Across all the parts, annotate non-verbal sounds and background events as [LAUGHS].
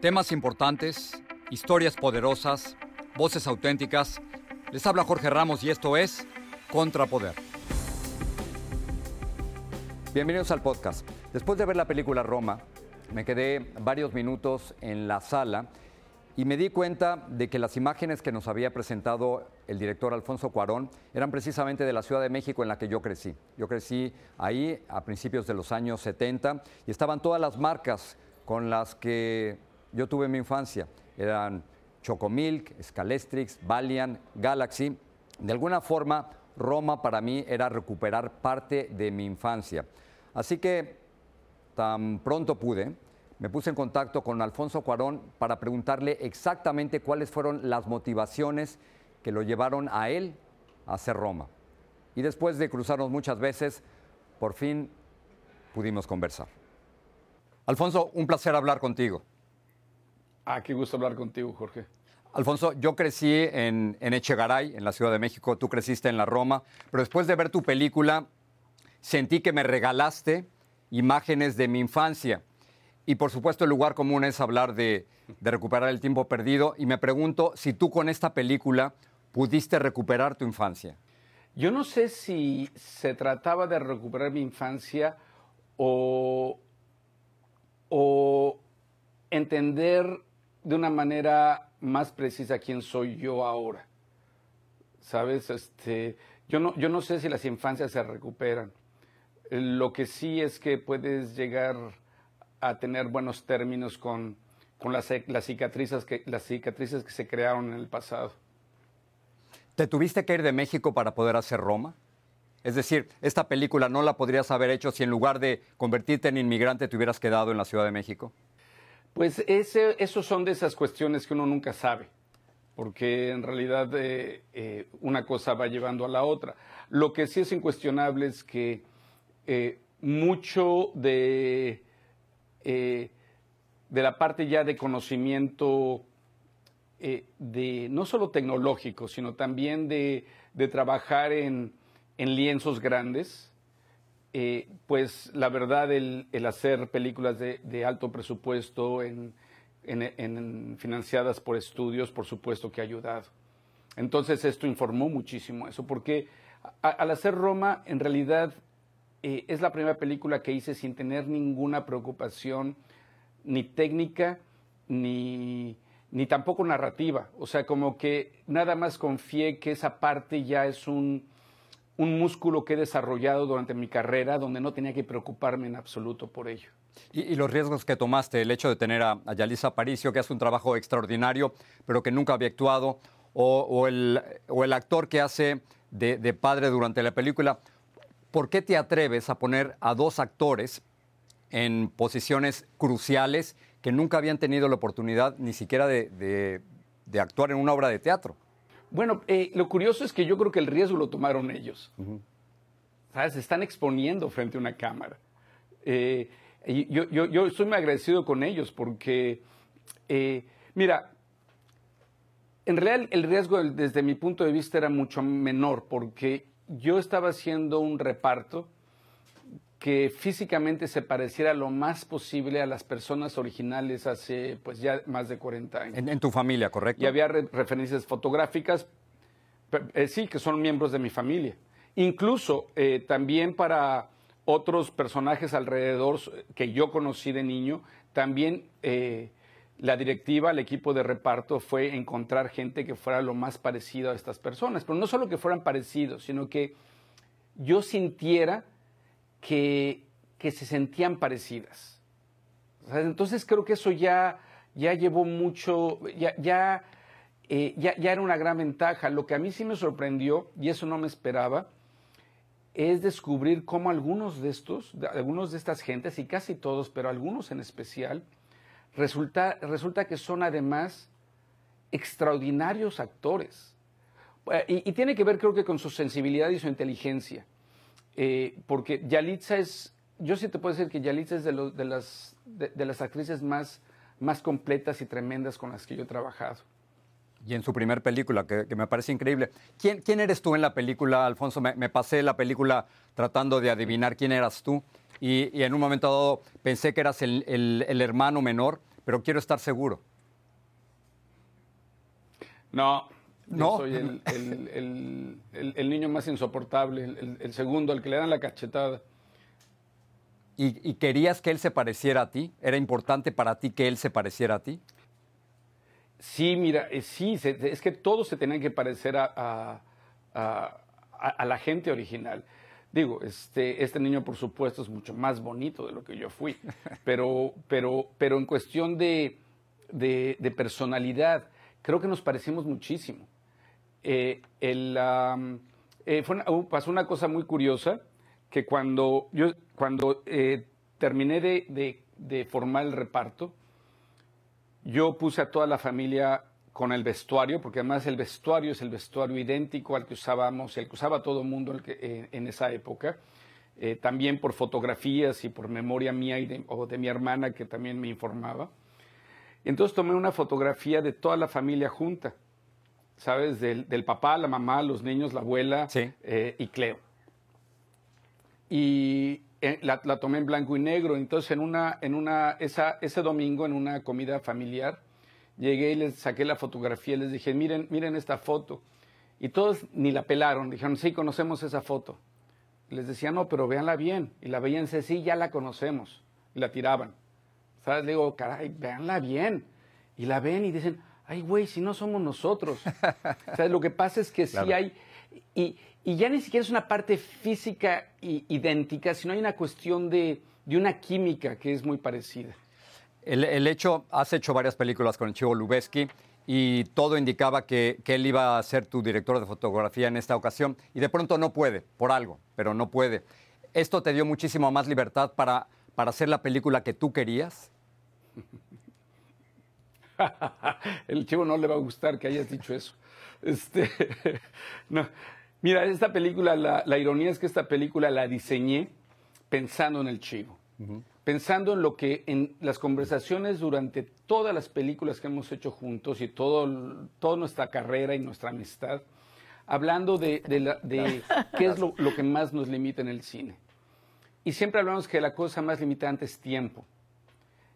Temas importantes, historias poderosas, voces auténticas. Les habla Jorge Ramos y esto es Contrapoder. Bienvenidos al podcast. Después de ver la película Roma, me quedé varios minutos en la sala y me di cuenta de que las imágenes que nos había presentado el director Alfonso Cuarón eran precisamente de la Ciudad de México en la que yo crecí. Yo crecí ahí a principios de los años 70 y estaban todas las marcas con las que yo tuve mi infancia. Eran Chocomilk, Scalestrix, Valiant, Galaxy. De alguna forma, Roma para mí era recuperar parte de mi infancia. Así que tan pronto pude, me puse en contacto con Alfonso Cuarón para preguntarle exactamente cuáles fueron las motivaciones que lo llevaron a él a hacer Roma. Y después de cruzarnos muchas veces, por fin pudimos conversar. Alfonso, un placer hablar contigo. Ah, qué gusto hablar contigo, Jorge. Alfonso, yo crecí en, Echegaray, en la Ciudad de México, tú creciste en la Roma, pero después de ver tu película, sentí que me regalaste imágenes de mi infancia. Y por supuesto el lugar común es hablar de, de recuperar el tiempo perdido. Y me pregunto si tú con esta película pudiste recuperar tu infancia. Yo no sé si se trataba de recuperar mi infancia o, o entender de una manera más precisa quién soy yo ahora. ¿Sabes? Este, yo, no, yo no sé si las infancias se recuperan. Lo que sí es que puedes llegar a tener buenos términos con, con las, las, cicatrices que, las cicatrices que se crearon en el pasado. ¿Te tuviste que ir de México para poder hacer Roma? Es decir, esta película no la podrías haber hecho si en lugar de convertirte en inmigrante te hubieras quedado en la Ciudad de México. Pues ese, esos son de esas cuestiones que uno nunca sabe, porque en realidad eh, eh, una cosa va llevando a la otra. Lo que sí es incuestionable es que eh, mucho de, de la parte ya de conocimiento de no solo tecnológico, sino también de, de trabajar en, en lienzos grandes, eh, pues la verdad el, hacer películas de, alto presupuesto en, financiadas por estudios, por supuesto que ha ayudado. Entonces esto informó muchísimo eso, porque al hacer Roma, en realidad eh, es la primera película que hice sin tener ninguna preocupación, ni técnica, ni, ni tampoco narrativa. O sea, como que nada más confié que esa parte ya es un, un músculo que he desarrollado durante mi carrera donde no tenía que preocuparme en absoluto por ello. Y, los riesgos que tomaste, el hecho de tener a, Yalisa Aparicio, que hace un trabajo extraordinario, pero que nunca había actuado, o, el, actor que hace de, padre durante la película, ¿por qué te atreves a poner a dos actores en posiciones cruciales que nunca habían tenido la oportunidad ni siquiera de actuar en una obra de teatro? Bueno, eh, lo curioso es que yo creo que el riesgo lo tomaron ellos. ¿Sabes? Se están exponiendo frente a una cámara. Eh, yo, yo, estoy muy agradecido con ellos porque, eh, mira, en realidad el riesgo desde mi punto de vista era mucho menor porque yo estaba haciendo un reparto que físicamente se pareciera lo más posible a las personas originales hace pues ya más de 40 años. En, tu familia, ¿correcto? Y había referencias fotográficas, eh, sí, que son miembros de mi familia. Incluso eh, también para otros personajes alrededor que yo conocí de niño, también eh, la directiva, el equipo de reparto fue encontrar gente que fuera lo más parecido a estas personas. Pero no solo que fueran parecidos, sino que yo sintiera que, se sentían parecidas. Entonces creo que eso ya, ya llevó mucho, ya, ya, eh, ya, ya era una gran ventaja. Lo que a mí sí me sorprendió, y eso no me esperaba, es descubrir cómo algunos de estos, algunos de estas gentes, y casi todos, pero algunos en especial, resulta, resulta que son además extraordinarios actores. Eh, y, y, tiene que ver creo que con su sensibilidad y su inteligencia. Eh, porque Yalitza es, yo sí te puedo decir que Yalitza es de, de, las, de, las actrices más, más completas y tremendas con las que yo he trabajado. Y en su primer película, que, me parece increíble. ¿Quién, ¿Quién, eres tú en la película, Alfonso? Me, pasé la película tratando de adivinar quién eras tú. Y, en un momento dado pensé que eras el, el, hermano menor, pero quiero estar seguro. No, no. soy el, niño más insoportable, el, segundo, al que le dan la cachetada. ¿Y, querías que él se pareciera a ti? ¿Era importante para ti que él se pareciera a ti? Sí, mira, eh, sí, es que todos se tenían que parecer a, la gente original. Digo, este, este niño, por supuesto, es mucho más bonito de lo que yo fui, [LAUGHS] pero, pero, pero en cuestión de, de personalidad, creo que nos parecimos muchísimo. Eh, eh, uh, pasó una cosa muy curiosa, que cuando yo cuando eh, terminé de, formar el reparto, yo puse a toda la familia con el vestuario, porque además el vestuario es el vestuario idéntico al que usábamos, el que usaba todo el mundo en esa época, también por fotografías y por memoria mía y o de mi hermana que también me informaba. Entonces tomé una fotografía de toda la familia junta ¿sabes? Del, papá, la mamá, los niños, la abuela eh, y Cleo. Y eh, la, tomé en blanco y negro. Entonces, en una, en una, esa, ese domingo, en una comida familiar, llegué y les saqué la fotografía y les dije, miren, miren esta foto. Y todos ni la pelaron, dijeron, sí, conocemos esa foto. Les decía, no, pero véanla bien. Y la veían, sí, ya la conocemos. Y la tiraban. ¿Sabes? Le digo, caray, véanla bien. Y la ven y dicen, ay, güey, si no somos nosotros. [LAUGHS] o sea, lo que pasa es que sí hay, y, ya ni siquiera es una parte física y idéntica, sino hay una cuestión de, una química que es muy parecida. El, hecho, has hecho varias películas con el Chivo Lubeski y todo indicaba que, él iba a ser tu director de fotografía en esta ocasión y de pronto no puede, por algo, pero no puede. ¿Esto te dio muchísimo más libertad para, para hacer la película que tú querías? [LAUGHS] [LAUGHS] el chivo no le va a gustar que hayas dicho eso. Este, [LAUGHS] no. Mira, esta película, la, ironía es que esta película la diseñé pensando en el chivo, pensando en lo que en las conversaciones durante todas las películas que hemos hecho juntos y todo, toda nuestra carrera y nuestra amistad, hablando de, [LAUGHS] qué es lo, lo que más nos limita en el cine. Y siempre hablamos que la cosa más limitante es tiempo.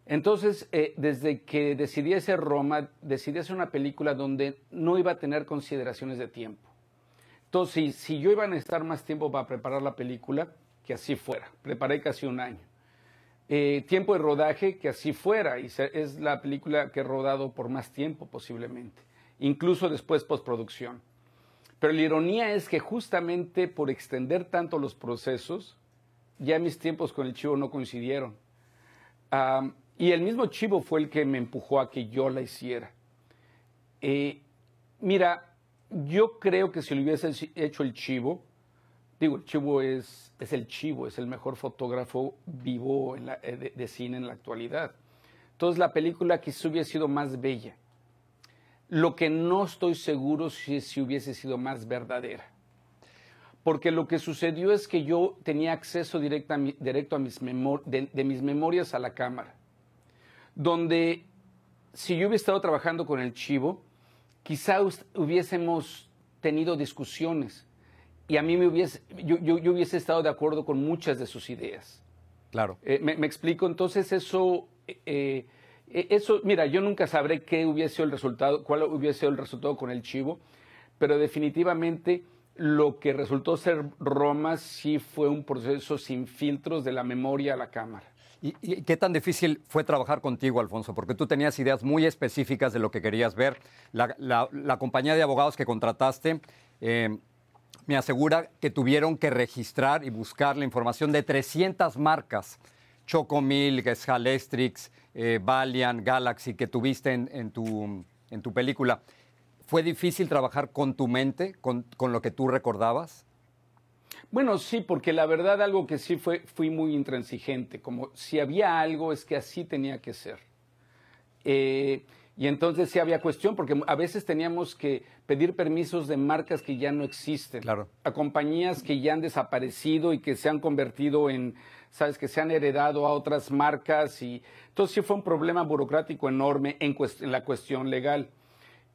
Entonces, eh, desde que decidí hacer Roma, decidí hacer una película donde no iba a tener consideraciones de tiempo. Entonces, si, yo iba a necesitar más tiempo para preparar la película, que así fuera. Preparé casi un año. Eh, tiempo de rodaje, que así fuera. Y es la película que he rodado por más tiempo posiblemente. Incluso después postproducción. Pero la ironía es que justamente por extender tanto los procesos, ya mis tiempos con el chivo no coincidieron. Y el mismo Chivo fue el que me empujó a que yo la hiciera. Eh, mira, yo creo que si lo hubiese hecho el Chivo, digo, el Chivo es, es el Chivo, es el mejor fotógrafo vivo eh, de, cine en la actualidad. Entonces la película quizás hubiese sido más bella. Lo que no estoy seguro si, si hubiese sido más verdadera. Porque lo que sucedió es que yo tenía acceso directo a, de mis memorias a la cámara donde si yo hubiera estado trabajando con el chivo, quizá hubiésemos tenido discusiones y a mí me hubiese, yo, yo, hubiese estado de acuerdo con muchas de sus ideas. Claro. Eh, me, explico, entonces eso, eh, eh, eso, mira, yo nunca sabré qué hubiese sido el resultado, cuál hubiese sido el resultado con el chivo, pero definitivamente lo que resultó ser Roma sí fue un proceso sin filtros de la memoria a la cámara. ¿Y, qué tan difícil fue trabajar contigo, Alfonso? Porque tú tenías ideas muy específicas de lo que querías ver. La, compañía de abogados que contrataste eh, me asegura que tuvieron que registrar y buscar la información de 300 marcas. Chocomilk, Scalestrix, eh, Valiant, Galaxy, que tuviste en, tu, en tu película. ¿Fue difícil trabajar con tu mente, con lo que tú recordabas? Bueno, sí, porque la verdad algo que sí fue, fui muy intransigente, como si había algo es que así tenía que ser. Eh, y entonces sí había cuestión, porque a veces teníamos que pedir permisos de marcas que ya no existen, claro. a compañías que ya han desaparecido y que se han convertido en, sabes, que se han heredado a otras marcas. Y entonces sí fue un problema burocrático enorme en, la cuestión legal.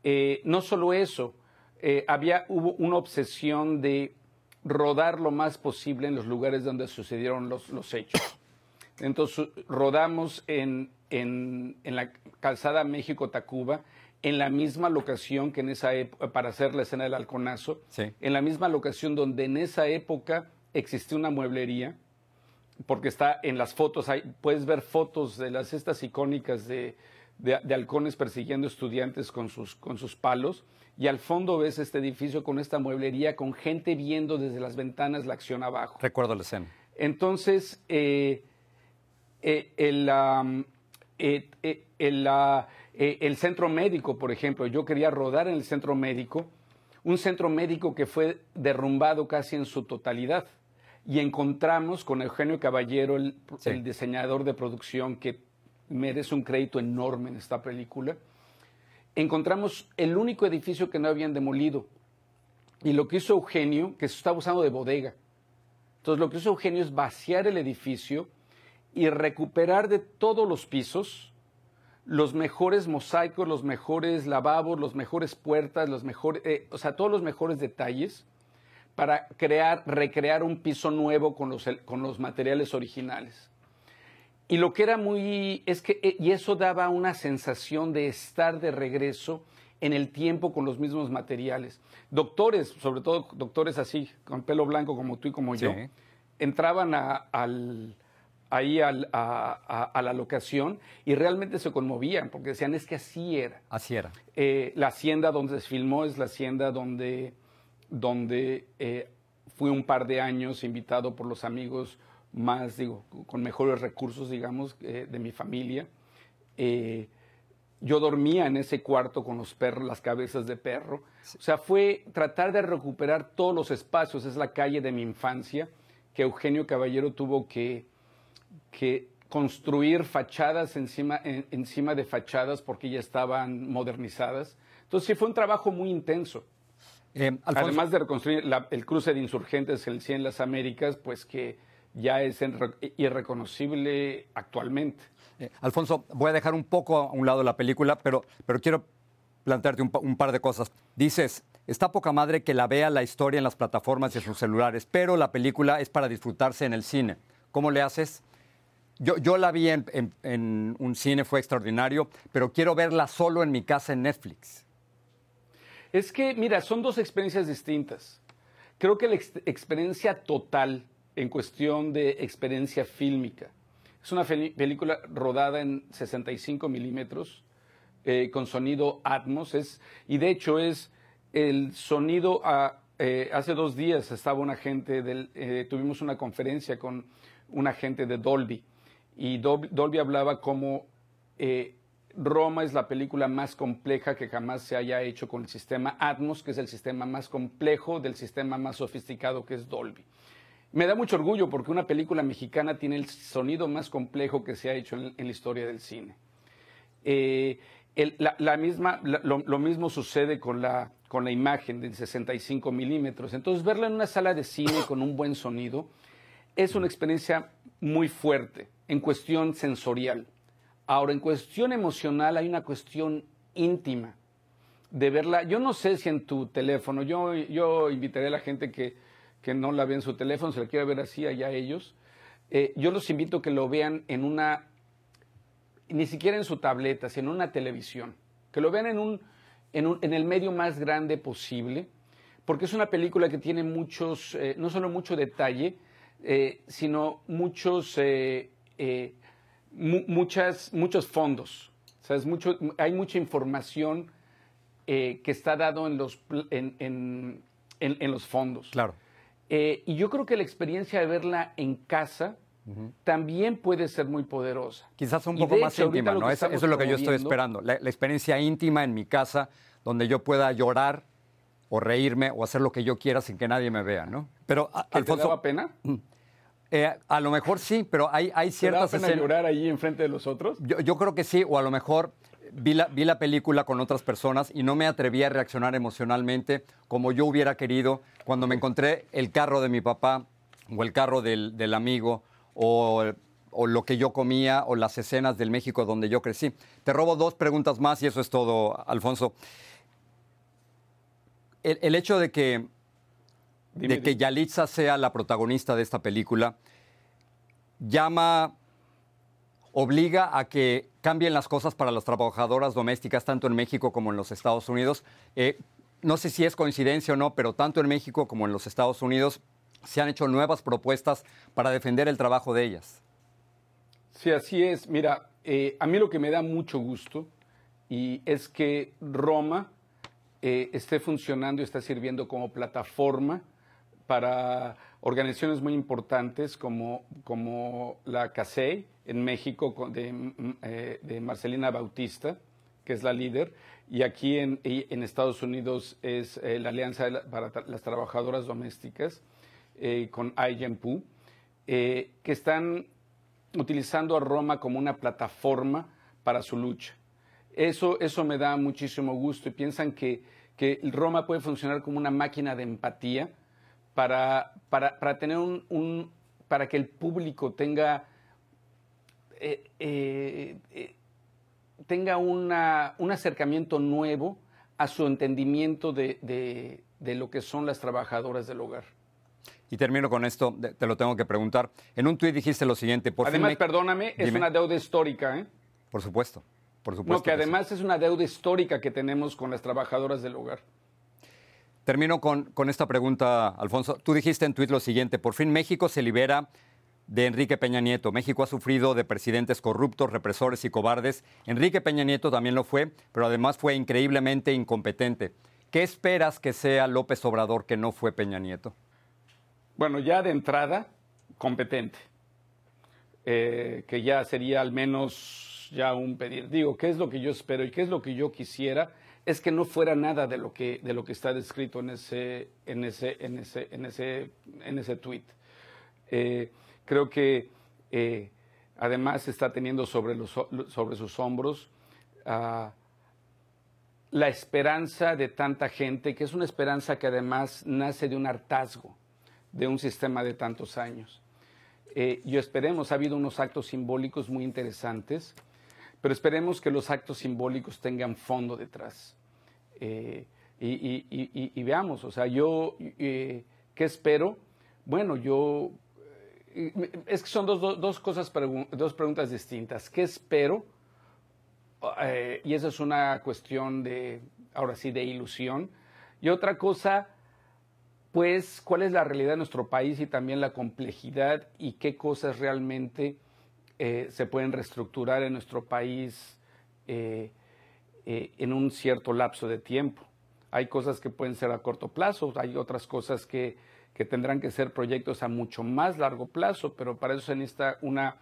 Eh, no solo eso, eh, había, hubo una obsesión de rodar lo más posible en los lugares donde sucedieron los, los hechos. Entonces rodamos en, en, en la calzada México-Tacuba, en la misma locación que en esa época, para hacer la escena del halconazo, en la misma locación donde en esa época existió una mueblería, porque está en las fotos, hay, puedes ver fotos de las estas icónicas de, de, de halcones persiguiendo estudiantes con sus, con sus palos, y al fondo ves este edificio con esta mueblería, con gente viendo desde las ventanas la acción abajo. Recuerdo la escena. Entonces, eh, eh, el, eh, el, centro médico, por ejemplo, yo quería rodar en el centro médico, un centro médico que fue derrumbado casi en su totalidad. Y encontramos con Eugenio Caballero, el, el diseñador de producción, que merece un crédito enorme en esta película, encontramos el único edificio que no habían demolido. Y lo que hizo Eugenio, que se estaba usando de bodega. Entonces lo que hizo Eugenio es vaciar el edificio y recuperar de todos los pisos los mejores mosaicos, los mejores lavabos, los mejores puertas, los mejores, eh, o sea, todos los mejores detalles para crear, recrear un piso nuevo con los, con los materiales originales. Y lo que era muy, es que, eh, y eso daba una sensación de estar de regreso en el tiempo con los mismos materiales. Doctores, sobre todo doctores así, con pelo blanco como tú y como yo, entraban al, ahí a, la locación y realmente se conmovían porque decían, es que así era. Así era. Eh, la hacienda donde se filmó es la hacienda donde, donde eh, fui un par de años invitado por los amigos más, digo, con mejores recursos, digamos, eh, de mi familia. Eh, yo dormía en ese cuarto con los perros, las cabezas de perro. O sea, fue tratar de recuperar todos los espacios. Es la calle de mi infancia que Eugenio Caballero tuvo que, que construir fachadas encima, encima de fachadas porque ya estaban modernizadas. Entonces sí fue un trabajo muy intenso. Eh, Además de reconstruir el cruce de insurgentes, el 100 Las Américas, pues que ya es irreconocible actualmente. Eh, Alfonso, voy a dejar un poco a un lado la película, pero, pero quiero plantearte un, par de cosas. Dices, está poca madre que la vea la historia en las plataformas y en sus celulares, pero la película es para disfrutarse en el cine. ¿Cómo le haces? Yo, yo la vi en, en, un cine, fue extraordinario, pero quiero verla solo en mi casa en Netflix. Es que, mira, son dos experiencias distintas. Creo que la experiencia total en cuestión de experiencia fílmica. Es una película rodada en 65 milímetros eh, con sonido Atmos es, y de hecho es el sonido eh, hace dos días estaba un agente del, eh, tuvimos una conferencia con un agente de Dolby y Dolby, hablaba como Roma es la película más compleja que jamás se haya hecho con el sistema Atmos, que es el sistema más complejo del sistema más sofisticado que es Dolby. Me da mucho orgullo porque una película mexicana tiene el sonido más complejo que se ha hecho en, la historia del cine. Eh, la, misma, lo, mismo sucede con la, con la imagen de 65 milímetros. Entonces, verla en una sala de cine [LAUGHS] con un buen sonido es una experiencia muy fuerte en cuestión sensorial. Ahora, en cuestión emocional hay una cuestión íntima de verla. Yo no sé si en tu teléfono, yo, yo invitaría a la gente que que no la ve en su teléfono, se la quiere ver así allá ellos. Eh, yo los invito a que lo vean en una, ni siquiera en su tableta, sino en una televisión, que lo vean en, un, en, un, en el medio más grande posible, porque es una película que tiene muchos, eh, no solo mucho detalle, eh, sino muchos, mu- muchas, muchos fondos. O mucho, hay mucha información que está dado en los, en- en los fondos. Claro. Eh, y yo creo que la experiencia de verla en casa también puede ser muy poderosa. Quizás un poco más hecho, íntima, ¿no? Eso, es lo que yo estoy esperando. La, la experiencia íntima en mi casa, donde yo pueda llorar o reírme o hacer lo que yo quiera sin que nadie me vea, ¿no? Pero, a- ¿Que te Alfonso, daba pena? eh, a lo mejor sí, pero hay, hay ¿Te daba ciertas pena escenas. llorar allí enfrente de los otros? Yo, yo creo que sí, o a lo mejor vi la, vi la película con otras personas y no me atreví a reaccionar emocionalmente como yo hubiera querido cuando me encontré el carro de mi papá o el carro del, del amigo o, o lo que yo comía o las escenas del México donde yo crecí. Te robo dos preguntas más y eso es todo, Alfonso. El, el hecho de que, Dime, de que. Yalitza sea la protagonista de esta película llama obliga a que cambien las cosas para las trabajadoras domésticas, tanto en México como en los Estados Unidos. Eh, no sé si es coincidencia o no, pero tanto en México como en los Estados Unidos se han hecho nuevas propuestas para defender el trabajo de ellas. Sí, así es. Mira, eh, a mí lo que me da mucho gusto y es que Roma eh, esté funcionando y está sirviendo como plataforma para organizaciones muy importantes como, como la CASEI en México eh, de Marcelina Bautista, que es la líder, y aquí en, en Estados Unidos es eh, la Alianza de para las Trabajadoras Domésticas eh, con IGEMPU, eh, que están utilizando a Roma como una plataforma para su lucha. Eso, eso me da muchísimo gusto y piensan que, que Roma puede funcionar como una máquina de empatía para, para, para tener un, para que el público tenga eh, tenga una, un acercamiento nuevo a su entendimiento de, de- de lo que son las trabajadoras del hogar. Y termino con esto, te lo tengo que preguntar. En un tuit dijiste lo siguiente, por fin además, me- perdóname, es Dime. una deuda histórica, ¿eh? Por supuesto, por supuesto. No, que que sí. además es una deuda histórica que tenemos con las trabajadoras del hogar. Termino con, con esta pregunta, Alfonso. Tú dijiste en tuit lo siguiente, por fin México se libera de Enrique Peña Nieto. México ha sufrido de presidentes corruptos, represores y cobardes. Enrique Peña Nieto también lo fue, pero además fue increíblemente incompetente. ¿Qué esperas que sea López Obrador que no fue Peña Nieto? Bueno, ya de entrada, competente. Eh, que ya sería al menos ya un pedir. Digo, ¿qué es lo que yo espero y qué es lo que yo quisiera? Es que no fuera nada de lo que, de lo que está descrito en ese, en ese, en ese, en ese, en ese tweet. Creo que eh, además está teniendo sobre, los, sobre sus hombros ah, la esperanza de tanta gente, que es una esperanza que además nace de un hartazgo de un sistema de tantos años. Eh, y esperemos, ha habido unos actos simbólicos muy interesantes, pero esperemos que los actos simbólicos tengan fondo detrás. Eh, y, veamos, o sea, yo, eh, ¿qué espero? Bueno, yo, es que son dos, cosas, dos preguntas distintas. ¿Qué espero? Eh, y esa es una cuestión de, ahora sí, de ilusión. Y otra cosa, pues, cuál es la realidad de nuestro país y también la complejidad y qué cosas realmente eh, se pueden reestructurar en nuestro país eh, en un cierto lapso de tiempo. Hay cosas que pueden ser a corto plazo, hay otras cosas que, que tendrán que ser proyectos a mucho más largo plazo, pero para eso se necesita una,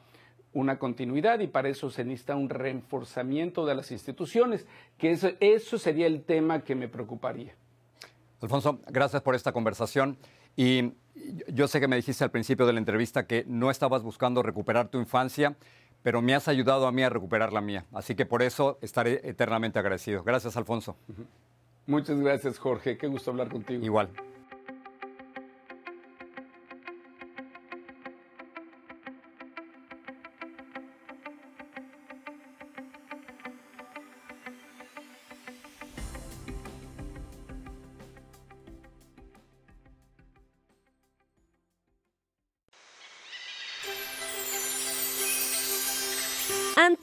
una continuidad y para eso se necesita un reforzamiento de las instituciones, que eso, eso sería el tema que me preocuparía. Alfonso, gracias por esta conversación. Y yo sé que me dijiste al principio de la entrevista que no estabas buscando recuperar tu infancia, pero me has ayudado a mí a recuperar la mía. Así que por eso estaré eternamente agradecido. Gracias, Alfonso. Muchas gracias, Jorge. Qué gusto hablar contigo. Igual.